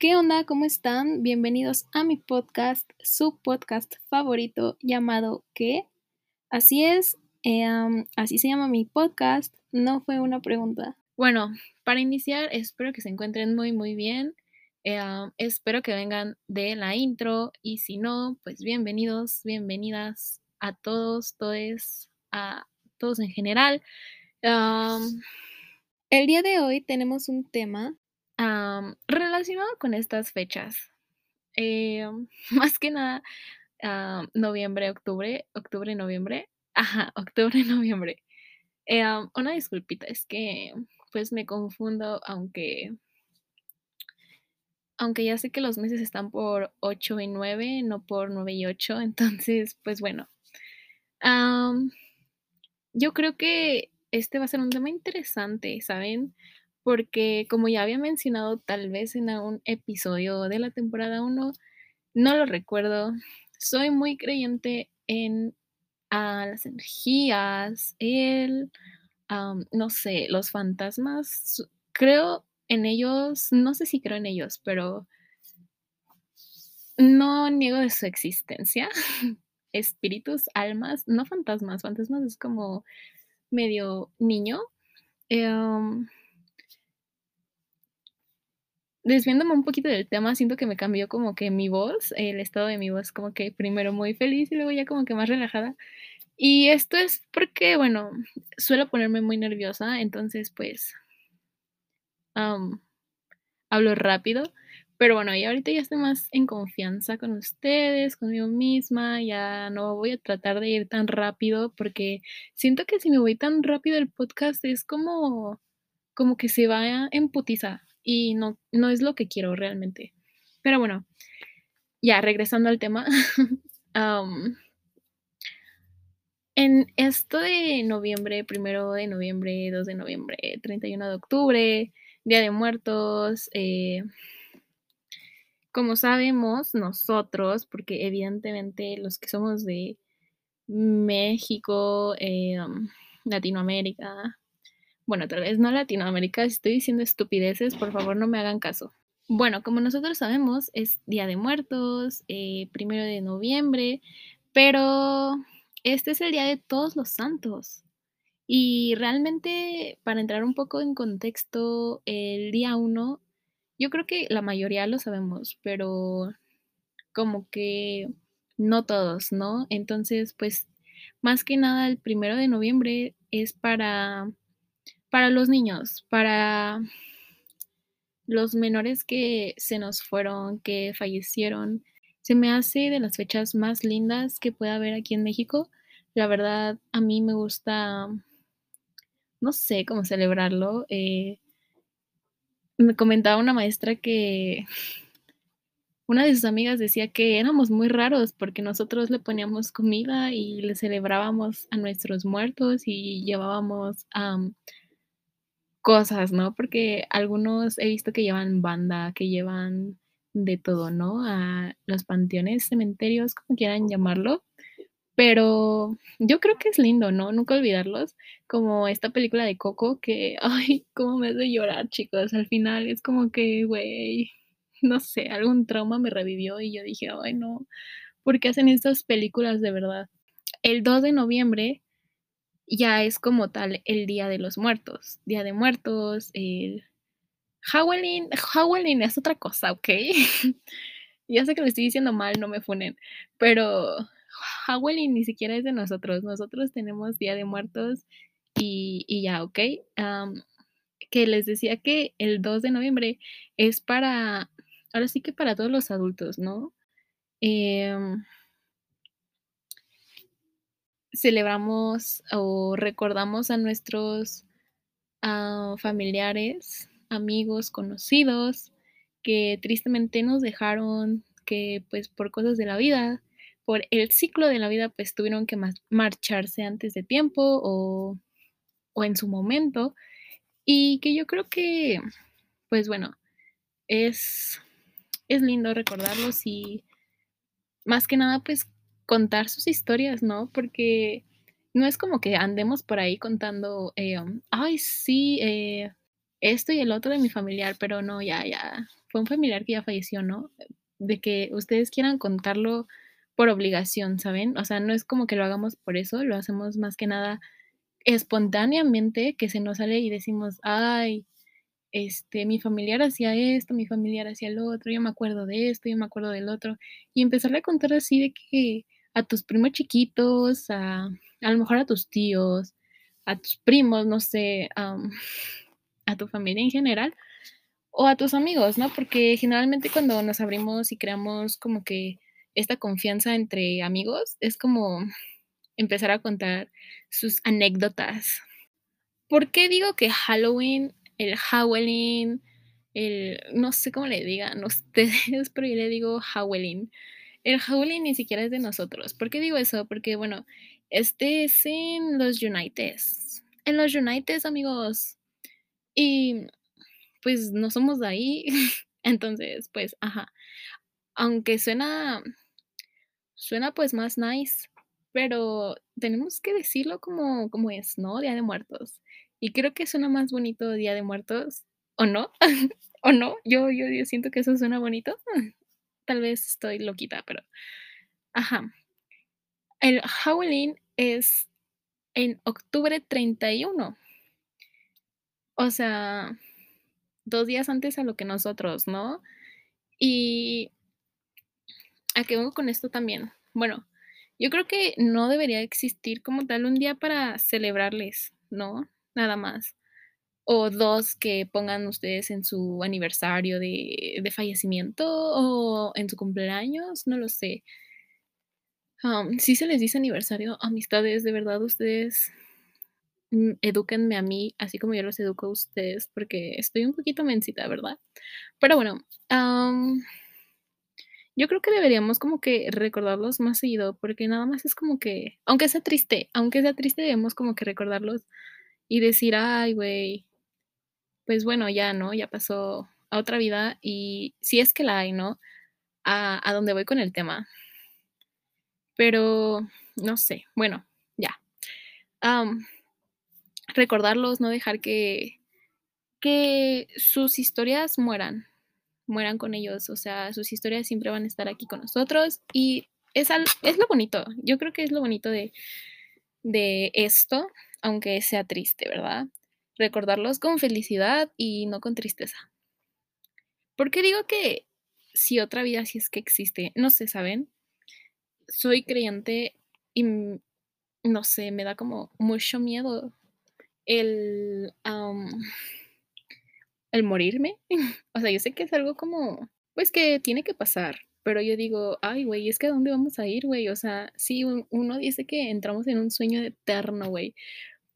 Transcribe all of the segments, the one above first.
¿Qué onda? ¿Cómo están? Bienvenidos a mi podcast, su podcast favorito llamado ¿Qué? Así es, eh, así se llama mi podcast, no fue una pregunta. Bueno, para iniciar, espero que se encuentren muy, muy bien. Eh, espero que vengan de la intro y si no, pues bienvenidos, bienvenidas a todos, todos, a todos en general. el día de hoy tenemos un tema relacionado con estas fechas. Eh, más que nada, noviembre, octubre, octubre, noviembre. Ajá, octubre, noviembre. Eh, una disculpita, es que pues me confundo, aunque aunque ya sé que los meses están por 8 y 9, no por 9 y 8, entonces, pues bueno. yo creo que este va a ser un tema interesante, ¿saben? Porque como ya había mencionado tal vez en algún episodio de la temporada 1, no lo recuerdo, soy muy creyente en ah, las energías, el, no sé, los fantasmas, creo en ellos, no sé si creo en ellos, pero no niego de su existencia. Espíritus, almas, no fantasmas, fantasmas es como medio niño. Em, desviándome un poquito del tema, siento que me cambió como que mi voz, el estado de mi voz, como que primero muy feliz y luego ya como que más relajada. Y esto es porque, bueno, suelo ponerme muy nerviosa, entonces pues hablo rápido. Pero bueno, y ahorita ya estoy más en confianza con ustedes, conmigo misma, ya no voy a tratar de ir tan rápido porque siento que si me voy tan rápido el podcast es como, como que se va en putiza y no, no es lo que quiero realmente. Pero bueno, ya regresando al tema. en esto de noviembre, primero de noviembre, 2 de noviembre, 31 de octubre, Día de Muertos, eh, como sabemos nosotros, porque evidentemente los que somos de México, eh, Latinoamérica, bueno, tal vez no Latinoamérica, si estoy diciendo estupideces, por favor no me hagan caso. Bueno, como nosotros sabemos, es Día de Muertos, eh, primero de noviembre, pero este es el Día de Todos los Santos. Y realmente, para entrar un poco en contexto, el día 1, yo creo que la mayoría lo sabemos, pero como que no todos, ¿no? Entonces, pues, más que nada, el primero de noviembre es para para los niños, para los menores que se nos fueron, que fallecieron, se me hace de las fechas más lindas que pueda haber aquí en México. La verdad, a mí me gusta, no sé cómo celebrarlo. Eh, me comentaba una maestra que una de sus amigas decía que éramos muy raros porque nosotros le poníamos comida y le celebrábamos a nuestros muertos y llevábamos a cosas, ¿no? Porque algunos he visto que llevan banda, que llevan de todo, ¿no? A los panteones, cementerios, como quieran llamarlo. Pero yo creo que es lindo, ¿no? Nunca olvidarlos. Como esta película de Coco que, ay, cómo me hace llorar, chicos. Al final es como que, güey, no sé, algún trauma me revivió y yo dije, ay, no, ¿por qué hacen estas películas de verdad? El 2 de noviembre ya es como tal el Día de los Muertos. Día de Muertos, el Halloween, Halloween es otra cosa, ¿ok? ya sé que lo estoy diciendo mal, no me funen, pero Halloween ni siquiera es de nosotros. Nosotros tenemos Día de Muertos y, y ya, ¿ok? que les decía que el 2 de noviembre es para, ahora sí que para todos los adultos, ¿no? Eh, celebramos o recordamos a nuestros ah, familiares, amigos, conocidos que tristemente nos dejaron, que pues por cosas de la vida, por el ciclo de la vida, pues tuvieron que marcharse antes de tiempo o, o en su momento. Y que yo creo que, pues bueno, es, es lindo recordarlos y más que nada, pues contar sus historias, ¿no? Porque no es como que andemos por ahí contando, eh, um, ay, sí, eh, esto y el otro de mi familiar, pero no, ya, ya, fue un familiar que ya falleció, ¿no? De que ustedes quieran contarlo por obligación, ¿saben? O sea, no es como que lo hagamos por eso, lo hacemos más que nada espontáneamente, que se nos sale y decimos, ay, este, mi familiar hacía esto, mi familiar hacía lo otro, yo me acuerdo de esto, yo me acuerdo del otro, y empezarle a contar así de que a tus primos chiquitos, a, a lo mejor a tus tíos, a tus primos, no sé, a tu familia en general, o a tus amigos, ¿no? Porque generalmente cuando nos abrimos y creamos como que esta confianza entre amigos, es como empezar a contar sus anécdotas. ¿Por qué digo que Halloween el Howling, el, no sé cómo le digan ustedes, pero yo le digo Howling. El Howling ni siquiera es de nosotros. ¿Por qué digo eso? Porque, bueno, este es en los Uniteds. En los Uniteds, amigos. Y pues no somos de ahí. Entonces, pues, ajá. Aunque suena, suena pues más nice, pero tenemos que decirlo como, como es, ¿no? Día de Muertos. Y creo que suena más bonito Día de Muertos, ¿o no? ¿O no? Yo, yo, yo siento que eso suena bonito. Tal vez estoy loquita, pero... Ajá. El Halloween es en octubre 31. O sea, dos días antes a lo que nosotros, ¿no? Y... ¿A qué vengo con esto también? Bueno, yo creo que no debería existir como tal un día para celebrarles, ¿no? nada más. O dos que pongan ustedes en su aniversario de, fallecimiento o en su cumpleaños, no lo sé. si se les dice aniversario, amistades, de verdad ustedes mm, edúquenme a mí, así como yo los educo a ustedes, porque estoy un poquito mensita, ¿verdad? Pero bueno, yo creo que deberíamos como que recordarlos más seguido, porque nada más es como que, aunque sea triste, aunque sea triste, debemos como que recordarlos y decir, ay, güey, pues bueno, ya, ¿no? Ya pasó a otra vida y si es que la hay, ¿no? A, a dónde voy con el tema. Pero, no sé, bueno, ya. recordarlos, no dejar que, que sus historias mueran, mueran con ellos, o sea, sus historias siempre van a estar aquí con nosotros y es, es lo bonito, yo creo que es lo bonito de, de esto, aunque sea triste, ¿verdad? Recordarlos con felicidad y no con tristeza. ¿Por qué digo que si otra vida sí es que existe? No sé, ¿saben? Soy creyente y no sé, me da como mucho miedo el, el morirme. o sea, yo sé que es algo como, pues que tiene que pasar, pero yo digo, ay, güey, es que ¿a dónde vamos a ir, güey? O sea, sí, uno dice que entramos en un sueño eterno, güey.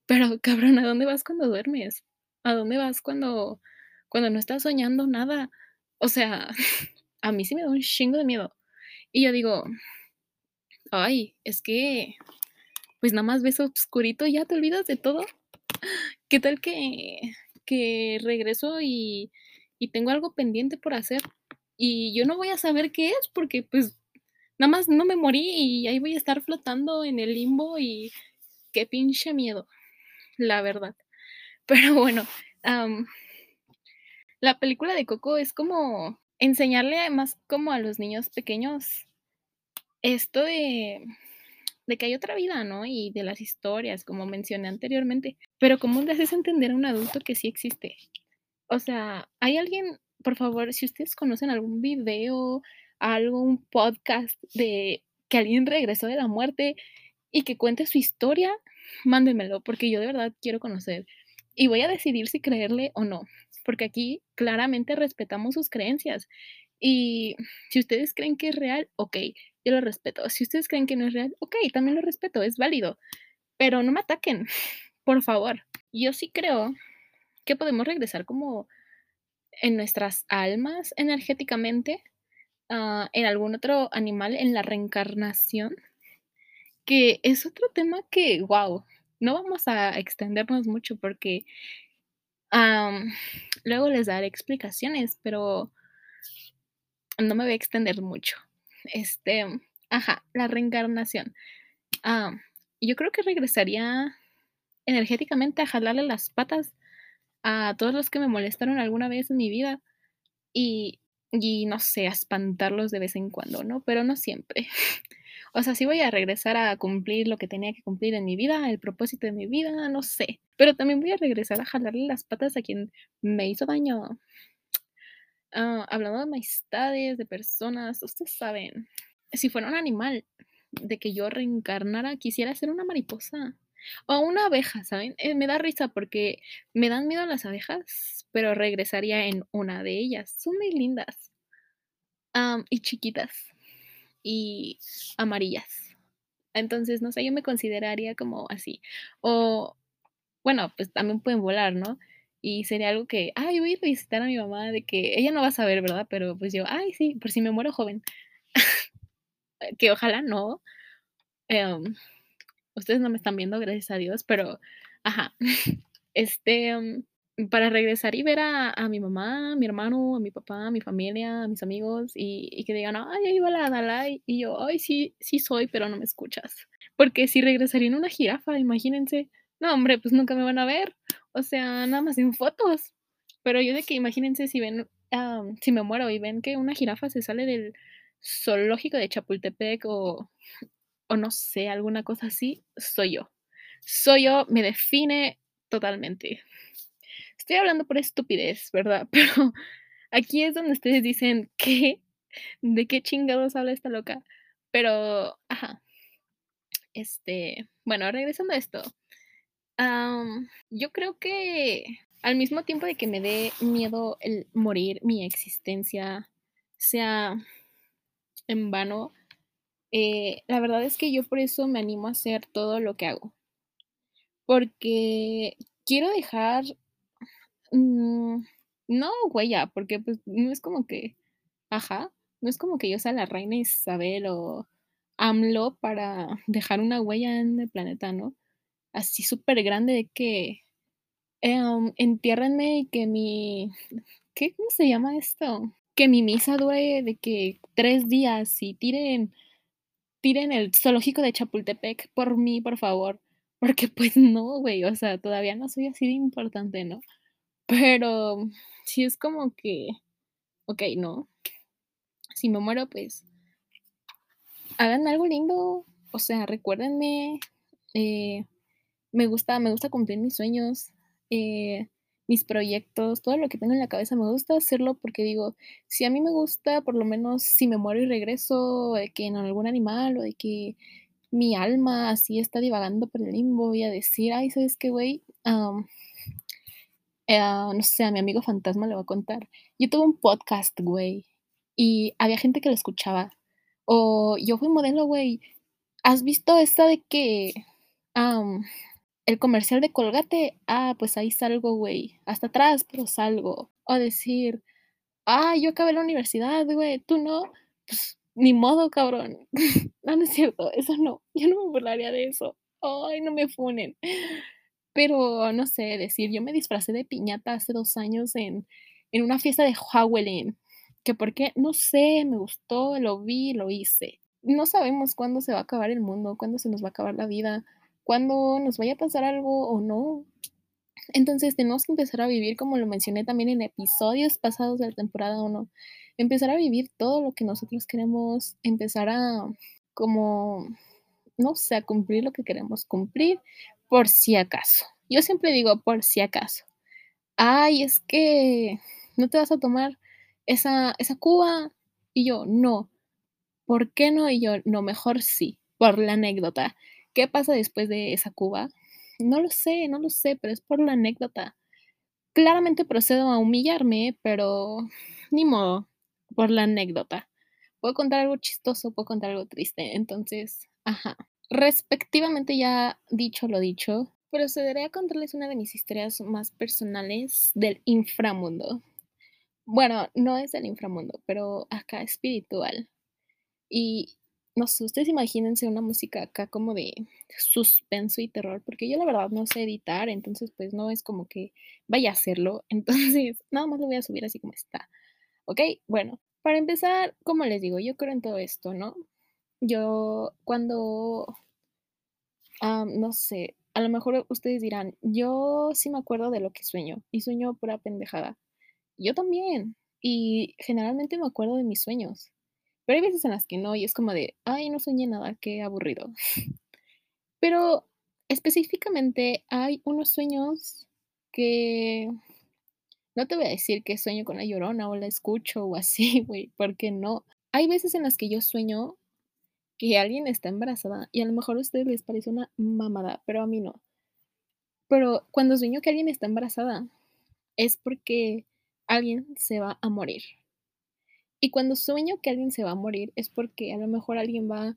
Pero, cabrón, ¿a dónde vas cuando duermes? ¿A dónde vas cuando, cuando no estás soñando nada? O sea, a mí sí me da un chingo de miedo. Y yo digo, ay, es que, pues nada más ves oscurito y ya te olvidas de todo. ¿Qué tal que, que regreso y, y tengo algo pendiente por hacer? Y yo no voy a saber qué es porque pues nada más no me morí y ahí voy a estar flotando en el limbo y qué pinche miedo la verdad. Pero bueno, la película de Coco es como enseñarle más como a los niños pequeños esto de, de que hay otra vida, ¿no? Y de las historias, como mencioné anteriormente. Pero ¿cómo le haces entender a un adulto que sí existe? O sea, ¿hay alguien, por favor, si ustedes conocen algún video, algún podcast de que alguien regresó de la muerte y que cuente su historia, mándenmelo, porque yo de verdad quiero conocer. Y voy a decidir si creerle o no, porque aquí claramente respetamos sus creencias. Y si ustedes creen que es real, ok, yo lo respeto. Si ustedes creen que no es real, ok, también lo respeto, es válido. Pero no me ataquen, por favor. Yo sí creo que podemos regresar como en nuestras almas energéticamente, ah, en algún otro animal, en la reencarnación, que es otro tema que, wow, no vamos a extendernos mucho porque luego les daré explicaciones, pero no me voy a extender mucho. Este, ajá, la reencarnación. yo creo que regresaría energéticamente a jalarle las patas a todos los que me molestaron alguna vez en mi vida y, y no sé, a espantarlos de vez en cuando, ¿no? Pero no siempre. O sea, sí voy a regresar a cumplir lo que tenía que cumplir en mi vida, el propósito de mi vida, no sé. Pero también voy a regresar a jalarle las patas a quien me hizo daño. Ah, hablando de amistades, de personas, ustedes saben, si fuera un animal, de que yo reencarnara, quisiera ser una mariposa o una abeja, ¿saben? Eh, me da risa porque me dan miedo las abejas, pero regresaría en una de ellas. Son muy lindas y chiquitas y amarillas. Entonces, no sé, yo me consideraría como así. O, bueno, pues también pueden volar, ¿no? Y sería algo que, ay, voy a visitar a mi mamá, de que ella no va a saber, ¿verdad? Pero pues yo, ay, sí, por si me muero joven. que ojalá no. Em, ustedes no me están viendo, gracias a Dios, pero, ajá. Este, em, para regresar y ver a, mi mamá, a mi hermano, a mi papá, a mi familia, a mis amigos y, que digan, ay, ahí va la Dalai. Y yo, ay, sí, sí soy, pero no me escuchas. Porque si regresaría en una jirafa, imagínense, no, hombre, pues nunca me van a ver. O sea, nada más en fotos. Pero yo de que imagínense si ven, si me muero y ven que una jirafa se sale del zoológico de Chapultepec o, o no sé, alguna cosa así, soy yo. Soy yo, me define totalmente. Estoy hablando por estupidez, ¿verdad? Pero aquí es donde ustedes dicen, ¿qué? ¿De qué chingados habla esta loca? Pero, ajá. Este, bueno, regresando a esto. yo creo que al mismo tiempo de que me dé miedo el morir, mi existencia sea en vano, eh, la verdad es que yo por eso me animo a hacer todo lo que hago. Porque quiero dejar Mm, no huella, porque pues no es como que, ajá, no es como que yo sea la reina Isabel o AMLO para dejar una huella en el planeta, ¿no? Así súper grande de que eh, entiérrenme y que mi, ¿qué? ¿Cómo se llama esto? Que mi misa dure de que tres días y tiren, tiren el zoológico de Chapultepec por mí, por favor. Porque pues no, güey, o sea, todavía no soy así de importante, ¿no? Pero si es como que, ok, no. Si me muero, pues háganme algo lindo. O sea, recuérdenme. Eh, me gusta, me gusta cumplir mis sueños, eh, mis proyectos, todo lo que tengo en la cabeza. Me gusta hacerlo porque digo, si a mí me gusta, por lo menos si me muero y regreso, de que en algún animal o de que mi alma así está divagando por el limbo, voy a decir, ay, ¿sabes qué, güey? Eh, no sé, a mi amigo fantasma le voy a contar. Yo tuve un podcast, güey, y había gente que lo escuchaba. O yo fui modelo, güey. ¿Has visto esta de que el comercial de Colgate? Ah, pues ahí salgo, güey. Hasta atrás, pero salgo. O decir, ah, yo acabé la universidad, güey, tú no. Pues ni modo, cabrón. no, no es cierto, eso no. Yo no me burlaría de eso. Ay, no me funen. Pero no sé, decir, yo me disfracé de piñata hace dos años en, una fiesta de Halloween. Que porque, no sé, me gustó, lo vi, lo hice. No sabemos cuándo se va a acabar el mundo, cuándo se nos va a acabar la vida, cuándo nos vaya a pasar algo o no. Entonces tenemos que empezar a vivir, como lo mencioné también en episodios pasados de la temporada 1, empezar a vivir todo lo que nosotros queremos, empezar a como, no sé, a cumplir lo que queremos cumplir, por si acaso. Yo siempre digo por si acaso. Ay, es que no te vas a tomar esa, esa cuba. Y yo, no. ¿Por qué no? Y yo, no, mejor sí, por la anécdota. ¿Qué pasa después de esa cuba? No lo sé, no lo sé, pero es por la anécdota. Claramente procedo a humillarme, pero ni modo, por la anécdota. Puedo contar algo chistoso, puedo contar algo triste, entonces, ajá. Respectivamente ya dicho lo dicho, procederé a contarles una de mis historias más personales del inframundo. Bueno, no es del inframundo, pero acá espiritual. Y no sé, ustedes imagínense una música acá como de suspenso y terror, porque yo la verdad no sé editar, entonces pues no es como que vaya a hacerlo, entonces nada más lo voy a subir así como está. ¿Ok? Bueno, para empezar, como les digo, yo creo en todo esto, ¿no? Yo cuando, no sé, a lo mejor ustedes dirán, yo sí me acuerdo de lo que sueño y sueño pura pendejada. Yo también. Y generalmente me acuerdo de mis sueños. Pero hay veces en las que no y es como de, ay, no soñé nada, qué aburrido. Pero específicamente hay unos sueños que no te voy a decir que sueño con la llorona o la escucho o así, güey, porque no. Hay veces en las que yo sueño que alguien está embarazada y a lo mejor a ustedes les parece una mamada, pero a mí no. Pero cuando sueño que alguien está embarazada es porque alguien se va a morir. Y cuando sueño que alguien se va a morir es porque a lo mejor alguien va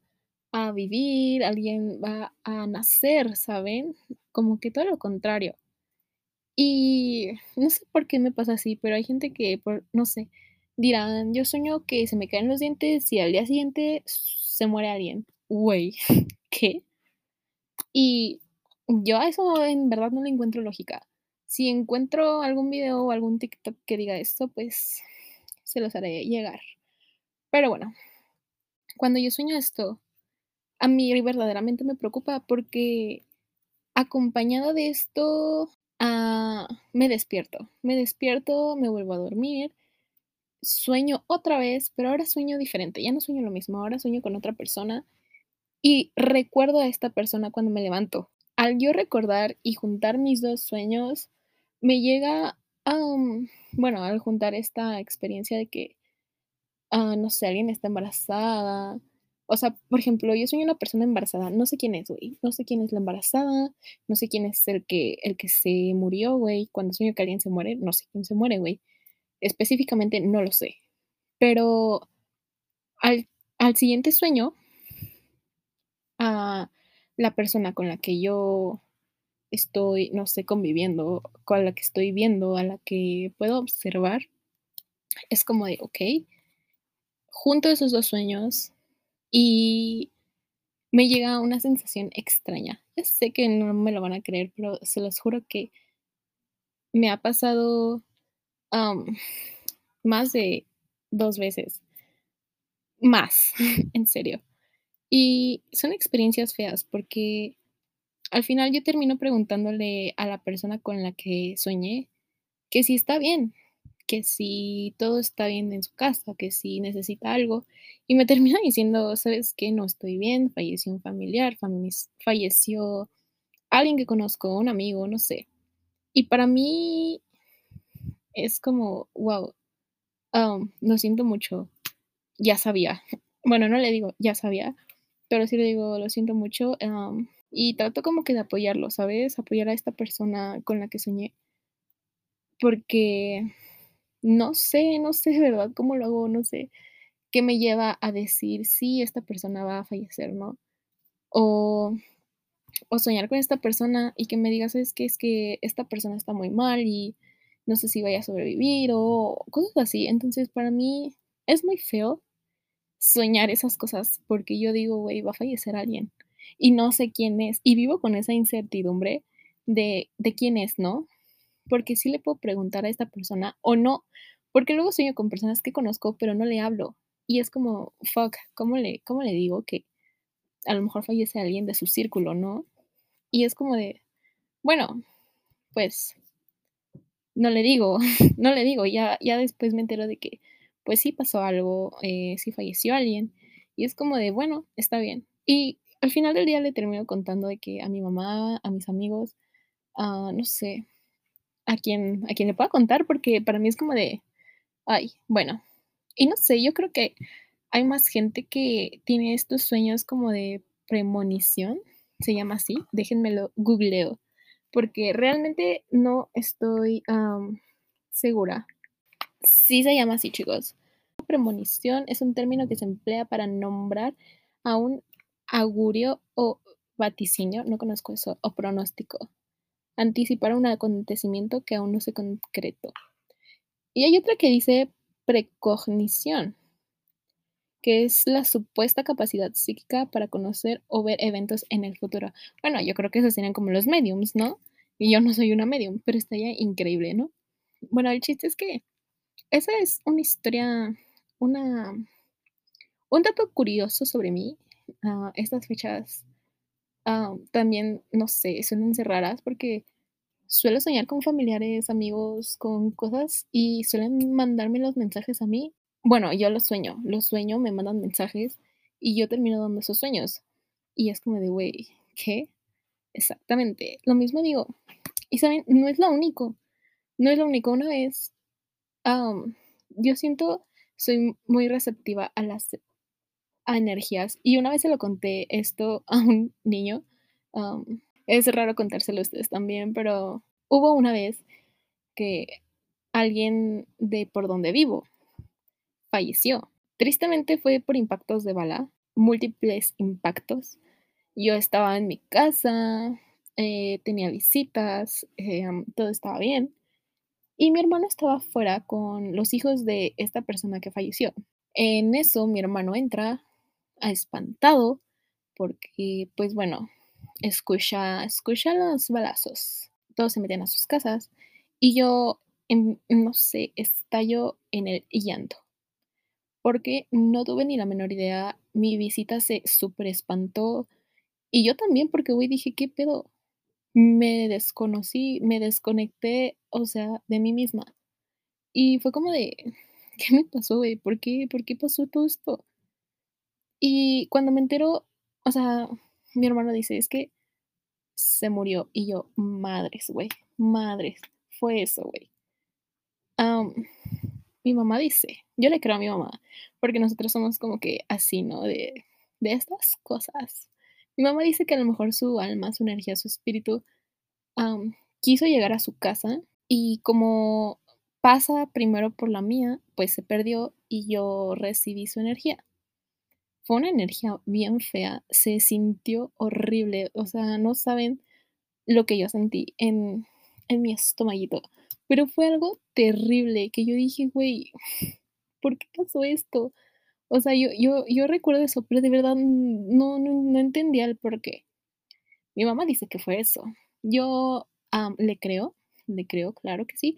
a vivir, alguien va a nacer, ¿saben? Como que todo lo contrario. Y no sé por qué me pasa así, pero hay gente que, por, no sé, dirán, yo sueño que se me caen los dientes y al día siguiente se muere alguien. Güey, ¿qué? Y yo a eso en verdad no le encuentro lógica. Si encuentro algún video o algún TikTok que diga esto, pues se los haré llegar. Pero bueno, cuando yo sueño esto, a mí verdaderamente me preocupa porque acompañado de esto, uh, me despierto. Me despierto, me vuelvo a dormir, sueño otra vez, pero ahora sueño diferente. Ya no sueño lo mismo, ahora sueño con otra persona y recuerdo a esta persona cuando me levanto. Al yo recordar y juntar mis dos sueños, me llega, um, bueno, al juntar esta experiencia de que, uh, no sé, alguien está embarazada. O sea, por ejemplo, yo soy una persona embarazada, no sé quién es, güey, no sé quién es la embarazada, no sé quién es el que, el que se murió, güey, cuando sueño que alguien se muere, no sé quién se muere, güey, específicamente no lo sé, pero al, al siguiente sueño, a la persona con la que yo estoy, no sé, conviviendo, con la que estoy viendo, a la que puedo observar, es como de, ok, junto esos dos sueños y me llega una sensación extraña. Ya sé que no me lo van a creer, pero se los juro que me ha pasado más de dos veces. Más, en serio. Y son experiencias feas porque al final yo termino preguntándole a la persona con la que soñé que si está bien, que si todo está bien en su casa, que si necesita algo. Y me termina diciendo, ¿sabes qué? No estoy bien, falleció un familiar, falleció alguien que conozco, un amigo, no sé. Y para mí es como, wow, lo siento mucho, ya sabía. Bueno, no le digo, ya sabía, pero sí le digo, lo siento mucho. y trato como que de apoyarlo, ¿sabes? Apoyar a esta persona con la que soñé. Porque no sé, no sé verdad cómo lo hago, no sé qué me lleva a decir si esta persona va a fallecer, ¿no? O, o soñar con esta persona y que me digas, es que es que esta persona está muy mal y no sé si vaya a sobrevivir o cosas así. Entonces, para mí es muy feo soñar esas cosas porque yo digo, güey, va a fallecer alguien y no sé quién es y vivo con esa incertidumbre de, de quién es, ¿no? porque sí le puedo preguntar a esta persona o no, porque luego sueño con personas que conozco, pero no le hablo. Y es como, fuck, ¿cómo le, cómo le digo que a lo mejor fallece alguien de su círculo, ¿no? Y es como de, bueno, pues no le digo, no le digo, ya, ya después me entero de que, pues sí pasó algo, eh, sí falleció alguien. Y es como de, bueno, está bien. Y al final del día le termino contando de que a mi mamá, a mis amigos, uh, no sé, a quien, a quien le pueda contar, porque para mí es como de, ay, bueno, y no sé, yo creo que hay más gente que tiene estos sueños como de premonición, se llama así, déjenmelo googleo, porque realmente no estoy segura. Sí se llama así, chicos. Premonición es un término que se emplea para nombrar a un augurio o vaticinio, no conozco eso, o pronóstico anticipar un acontecimiento que aún no se concretó. Y hay otra que dice precognición, que es la supuesta capacidad psíquica para conocer o ver eventos en el futuro. Bueno, yo creo que esos serían como los mediums, ¿no? Y yo no soy una medium, pero estaría increíble, ¿no? Bueno, el chiste es que esa es una historia, una, un dato curioso sobre mí. a estas fechas ah, también, no sé, suelen ser raras porque suelo soñar con familiares, amigos, con cosas y suelen mandarme los mensajes a mí. Bueno, yo los sueño, los sueño, me mandan mensajes y yo termino dando esos sueños. Y es como de, güey, ¿qué? Exactamente. Lo mismo digo. Y saben, no es lo único. No es lo único. Una vez, yo siento, soy muy receptiva a las energías. Y una vez se lo conté esto a un niño. es raro contárselo a ustedes también, pero hubo una vez que alguien de por donde vivo falleció. Tristemente fue por impactos de bala, múltiples impactos. Yo estaba en mi casa, eh, tenía visitas, eh, todo estaba bien. Y mi hermano estaba fuera con los hijos de esta persona que falleció. En eso mi hermano entra espantado porque, pues bueno, escucha, escucha los balazos. Todos se meten a sus casas y yo, no sé, estallo en el llanto porque no tuve ni la menor idea. Mi visita se súper espantó y yo también porque, güey, dije, ¿qué pedo? Me desconocí, me desconecté, o sea, de mí misma. Y fue como de, ¿qué me pasó, güey? ¿Por qué, ¿Por qué pasó todo esto? Y cuando me entero, o sea, mi hermano dice, es que se murió. Y yo, madres, güey, madres, fue eso, güey. Mi mamá dice, yo le creo a mi mamá, porque nosotros somos como que así, ¿no? De, de estas cosas. Mi mamá dice que a lo mejor su alma, su energía, su espíritu quiso llegar a su casa y como pasa primero por la mía, pues se perdió y yo recibí su energía. Fue una energía bien fea, se sintió horrible, o sea, no saben lo que yo sentí en, en mi estomaguito, pero fue algo terrible que yo dije, güey, ¿por qué pasó esto? O sea, yo, yo, yo recuerdo eso, pero de verdad no, no, entendía el por qué. Mi mamá dice que fue eso. Yo le creo, le creo, claro que sí,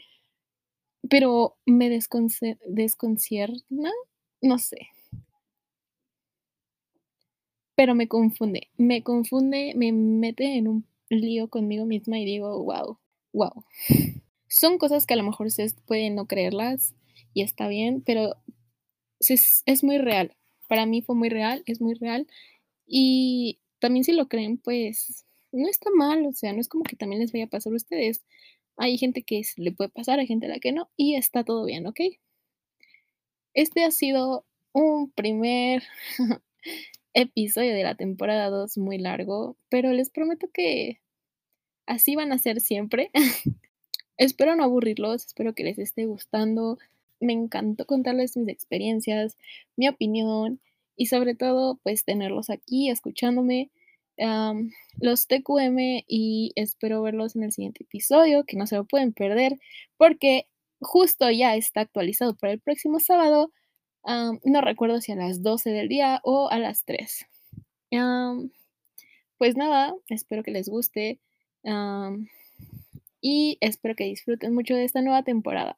pero me desconcierna, no sé, pero me confunde, me confunde, me mete en un lío conmigo misma y digo, wow, wow. Son cosas que a lo mejor ustedes pueden no creerlas y está bien, pero es, muy real. Para mí fue muy real, es muy real. Y también si lo creen, pues no está mal, o sea, no es como que también les vaya a pasar a ustedes. Hay gente que le puede pasar, hay gente a la que no, y está todo bien, ¿ok? Este ha sido un primer episodio de la temporada 2 muy largo, pero les prometo que así van a ser siempre. espero no aburrirlos, espero que les esté gustando. Me encantó contarles mis experiencias, mi opinión y sobre todo pues tenerlos aquí escuchándome. los TQM y espero verlos en el siguiente episodio, que no se lo pueden perder porque justo ya está actualizado para el próximo sábado no recuerdo si a las 12 del día o a las 3. pues nada, espero que les guste y espero que disfruten mucho de esta nueva temporada.